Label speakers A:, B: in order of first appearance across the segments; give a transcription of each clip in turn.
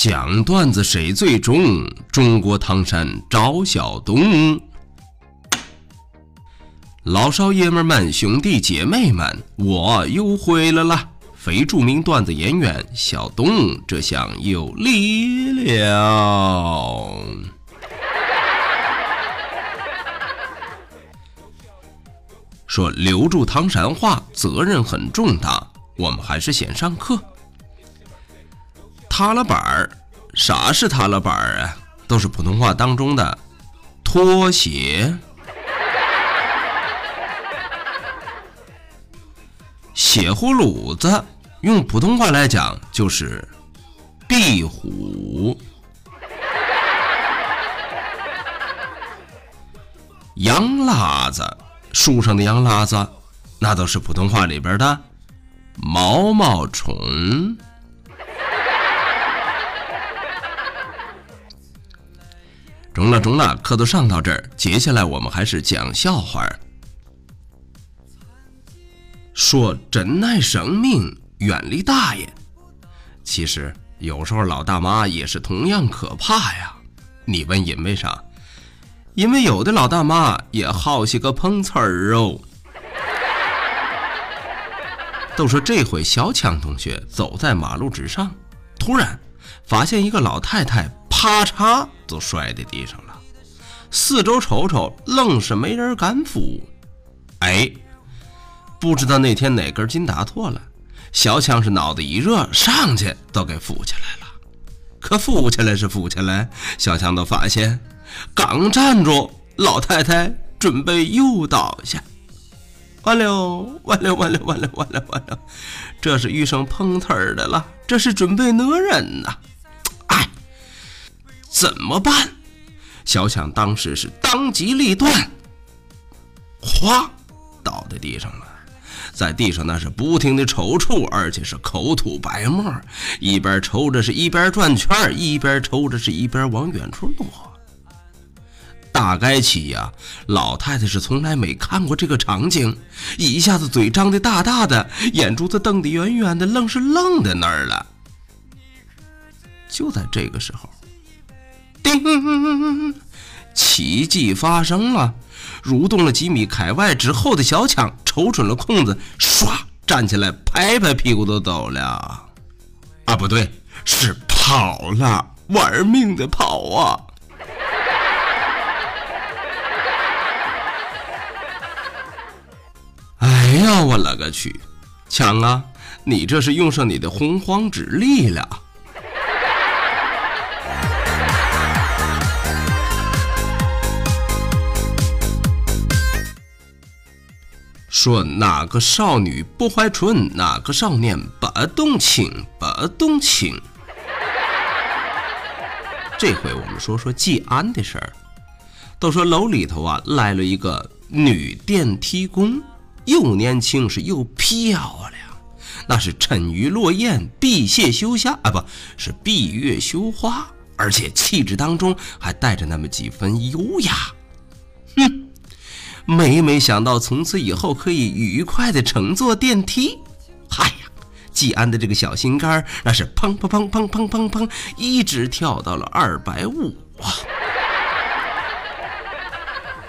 A: 讲段子谁最重？中国唐山赵小东。老少爷们们、兄弟姐妹们，我又回来了！非著名段子演员小东，这下有力了。说留住唐山话，责任很重大。我们还是先上课。踏了板儿，啥是踏了板儿啊？都是普通话当中的拖鞋。血葫芦子用普通话来讲就是壁虎。羊喇子，树上的羊喇子，那都是普通话里边的毛毛虫。中了中了，课都上到这儿，接下来我们还是讲笑话。说珍爱生命，远离大爷。其实有时候老大妈也是同样可怕呀。你问因为啥？因为有的老大妈也好些个碰瓷儿哦。都说这回小强同学走在马路之上，突然发现一个老太太。啪嚓，就摔在地上了。四周瞅瞅，愣是没人敢扶。哎，不知道那天哪根筋打错了，小强是脑袋一热，上去都给扶起来了。可扶起来是扶起来，小强都发现，刚站住，老太太准备又倒下。完了，完了，完了，完了，完了，完了！这是遇上碰瓷儿的了，这是准备讹人呐！哎怎么办？小强当时是当机立断，哗，倒在地上了，在地上那是不停的抽搐，而且是口吐白沫，一边抽着是一边转圈，一边抽着是一边往远处躲。大概起呀，老太太是从来没看过这个场景，一下子嘴张的大大的，眼珠子瞪得圆圆的，愣是愣在那儿了。就在这个时候。叮！奇迹发生了，蠕动了几米开外之后的小强瞅准了空子，唰站起来，拍拍屁股就走了。啊，不对，是跑了，玩命的跑啊！哎呀，我勒个去！强啊，你这是用上你的洪荒之力了。说哪个少女不怀春，哪个少年不动情，不动情。这回我们说说季安的事儿。都说楼里头啊来了一个女电梯工，又年轻是又漂亮，那是沉鱼落雁，闭月羞花啊，不是闭月羞花，而且气质当中还带着那么几分优雅。哼。每每想到从此以后可以愉快的乘坐电梯，嗨呀，季安的这个小心肝那是砰砰砰砰砰砰砰，一直跳到了二百五啊！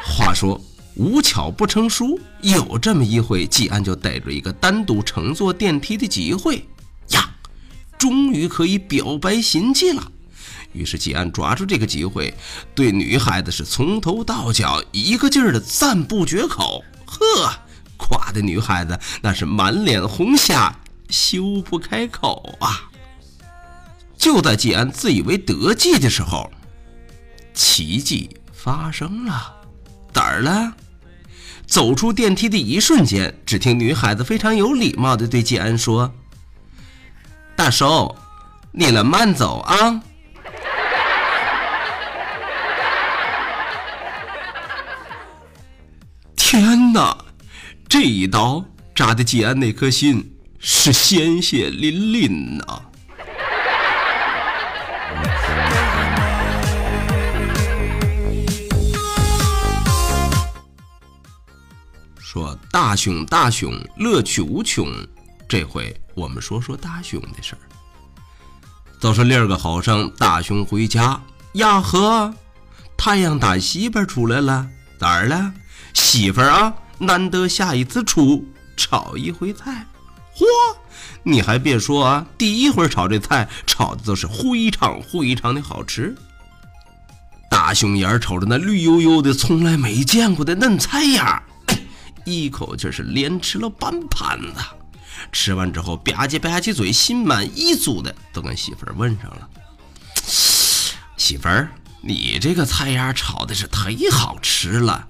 A: 话说无巧不成书，有这么一回，季安就逮着一个单独乘坐电梯的机会呀，终于可以表白心迹了。于是季安抓住这个机会，对女孩子是从头到脚一个劲儿的赞不绝口。呵，夸的女孩子那是满脸红霞，羞不开口啊。就在季安自以为得计的时候，奇迹发生了，哪儿了？走出电梯的一瞬间只听女孩子非常有礼貌的对季安说大叔你了慢走啊。天哪这一刀扎的季安那颗心是鲜血淋淋呐。说大熊大熊，乐趣无穷。这回我们说说大熊的事儿。早上另个好生，大熊回家呀呵，太阳打西边出来了，咋儿了？媳妇儿啊，难得下一次厨，炒一回菜。嚯，你还别说啊，第一回炒这菜，炒的都是非常非常的好吃。大熊眼瞅着那绿油油的、从来没见过的嫩菜呀。一口气是连吃了半盘子，吃完之后吧唧吧唧嘴，心满意足的都跟媳妇儿问上了：“媳妇儿，你这个菜呀炒的是忒好吃了，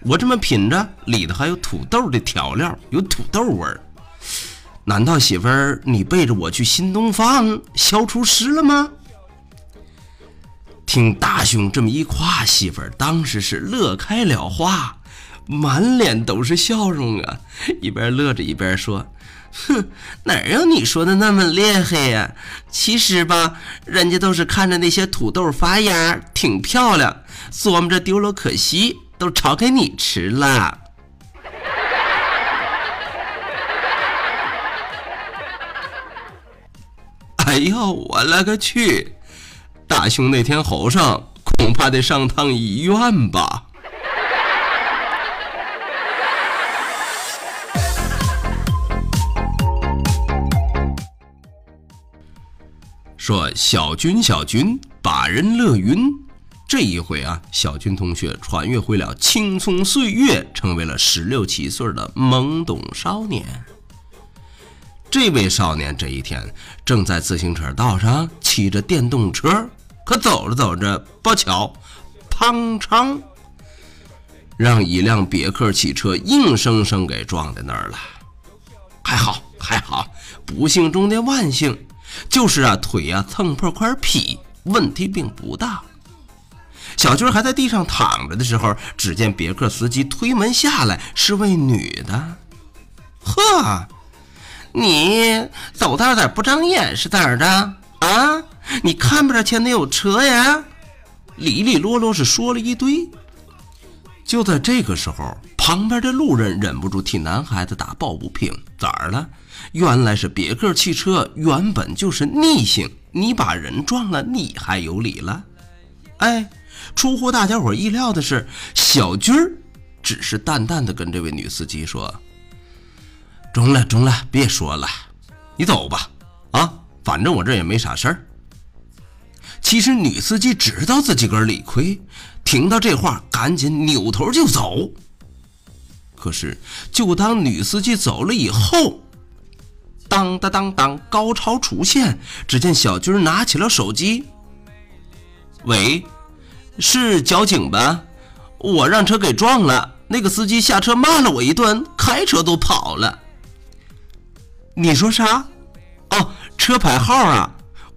A: 我这么品着，里头还有土豆的调料，有土豆味儿。难道媳妇儿你背着我去新东方消厨师了吗？”听大兄这么一夸，媳妇儿当时是乐开了花。满脸都是笑容啊，一边乐着一边说：“哼，哪有你说的那么厉害呀？其实吧，人家都是看着那些土豆发芽挺漂亮，琢磨着丢了可惜，都炒给你吃了。”哎呦，我勒个去！大兄那天吼上，恐怕得上趟医院吧。说小军，小军把人乐晕。这一回啊，小军同学穿越回了青葱岁月，成为了十六七岁的懵懂少年。这位少年这一天正在自行车道上骑着电动车，可走着走着，不巧，砰嚓，让一辆别克汽车硬生生给撞在那儿了。还好，还好，不幸中的万幸。就是啊，腿呀蹭破块皮，问题并不大。小军还在地上躺着的时候，只见别克司机推门下来，是位女的。呵，你走道咋不长眼是咋的啊？你看不着前头有车呀？里里落落是说了一堆。就在这个时候，旁边的路人忍不住替男孩子打抱不平：咋了？原来是别克汽车原本就是逆行，你把人撞了，你还有理了？哎，出乎大家伙意料的是，小军儿只是淡淡的跟这位女司机说：“中了，中了，别说了，你走吧。啊，反正我这也没啥事儿。”其实女司机知道自己个理亏，听到这话，赶紧扭头就走。可是，就当女司机走了以后，当当当当，高潮出现！只见小军拿起了手机。喂，是交警吧？我让车给撞了，那个司机下车骂了我一顿，开车都跑了。你说啥？哦，车牌号啊，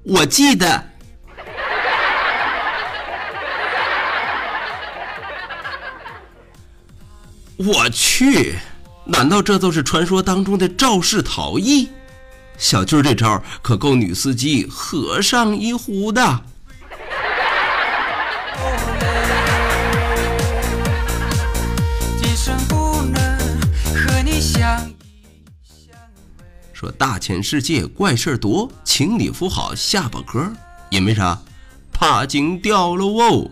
A: 我记得。我去，难道这都是传说当中的肇事逃逸？小军这招可够女司机喝上一壶的。说大千世界怪事多，请你扶好下巴颏，因为啥？怕惊掉了哦。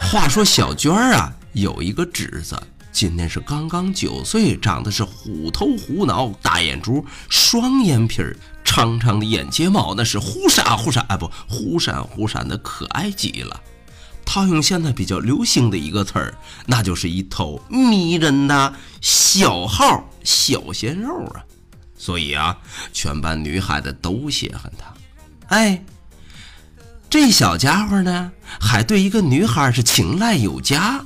A: 话说小娟儿啊，有一个侄子。今年是刚刚九岁，长得是虎头虎脑，大眼珠，双眼皮儿，长长的眼睫毛，那是忽闪忽闪，哎不，忽闪忽闪的，可爱极了。套用现在比较流行的一个词儿，那就是一头迷人的小号小鲜肉啊。所以啊，全班女孩子都喜欢他。哎，这小家伙呢，还对一个女孩是青睐有加。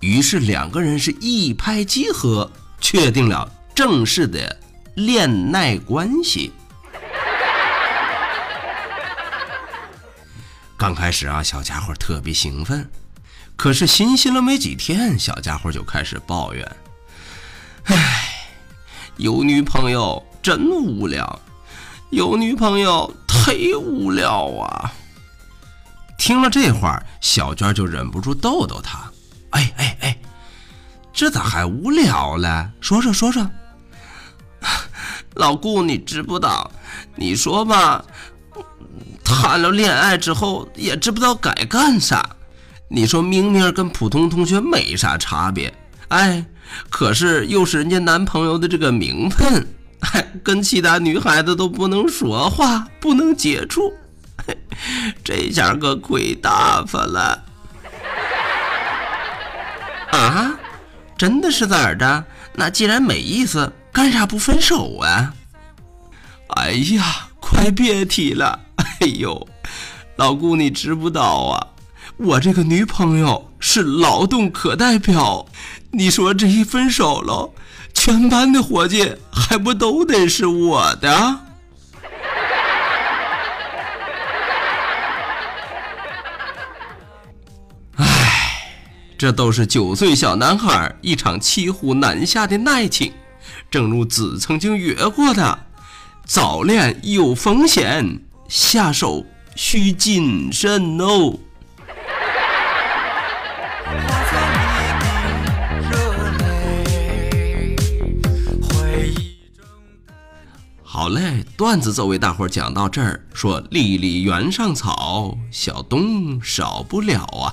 A: 于是两个人是一拍即合，确定了正式的恋爱关系。刚开始啊，小家伙特别兴奋，可是新鲜了没几天，小家伙就开始抱怨：“唉，有女朋友真无聊，有女朋友忒无聊啊！”听了这话，小娟就忍不住逗逗他：“哎哎哎，这咋还无聊了？说说说说。”老顾，你知不道？你说吧，谈了恋爱之后也知不道该干啥。你说明明跟普通同学没啥差别，哎，可是又是人家男朋友的这个名分，哎，跟其他女孩子都不能说话，不能接触，这下可亏大发了。啊，真的是咋的？那既然没意思。干啥不分手啊？哎呀，快别提了！哎呦，老顾，你知不道啊？我这个女朋友是劳动课代表，你说这一分手了，全班的伙计还不都得是我的？这都是九岁小男孩一场骑虎难下的爱情。正如子曾经约过的，早恋有风险，下手需谨慎哦。好嘞，段子就为大伙讲到这儿。说丽丽原上草，小东少不了啊。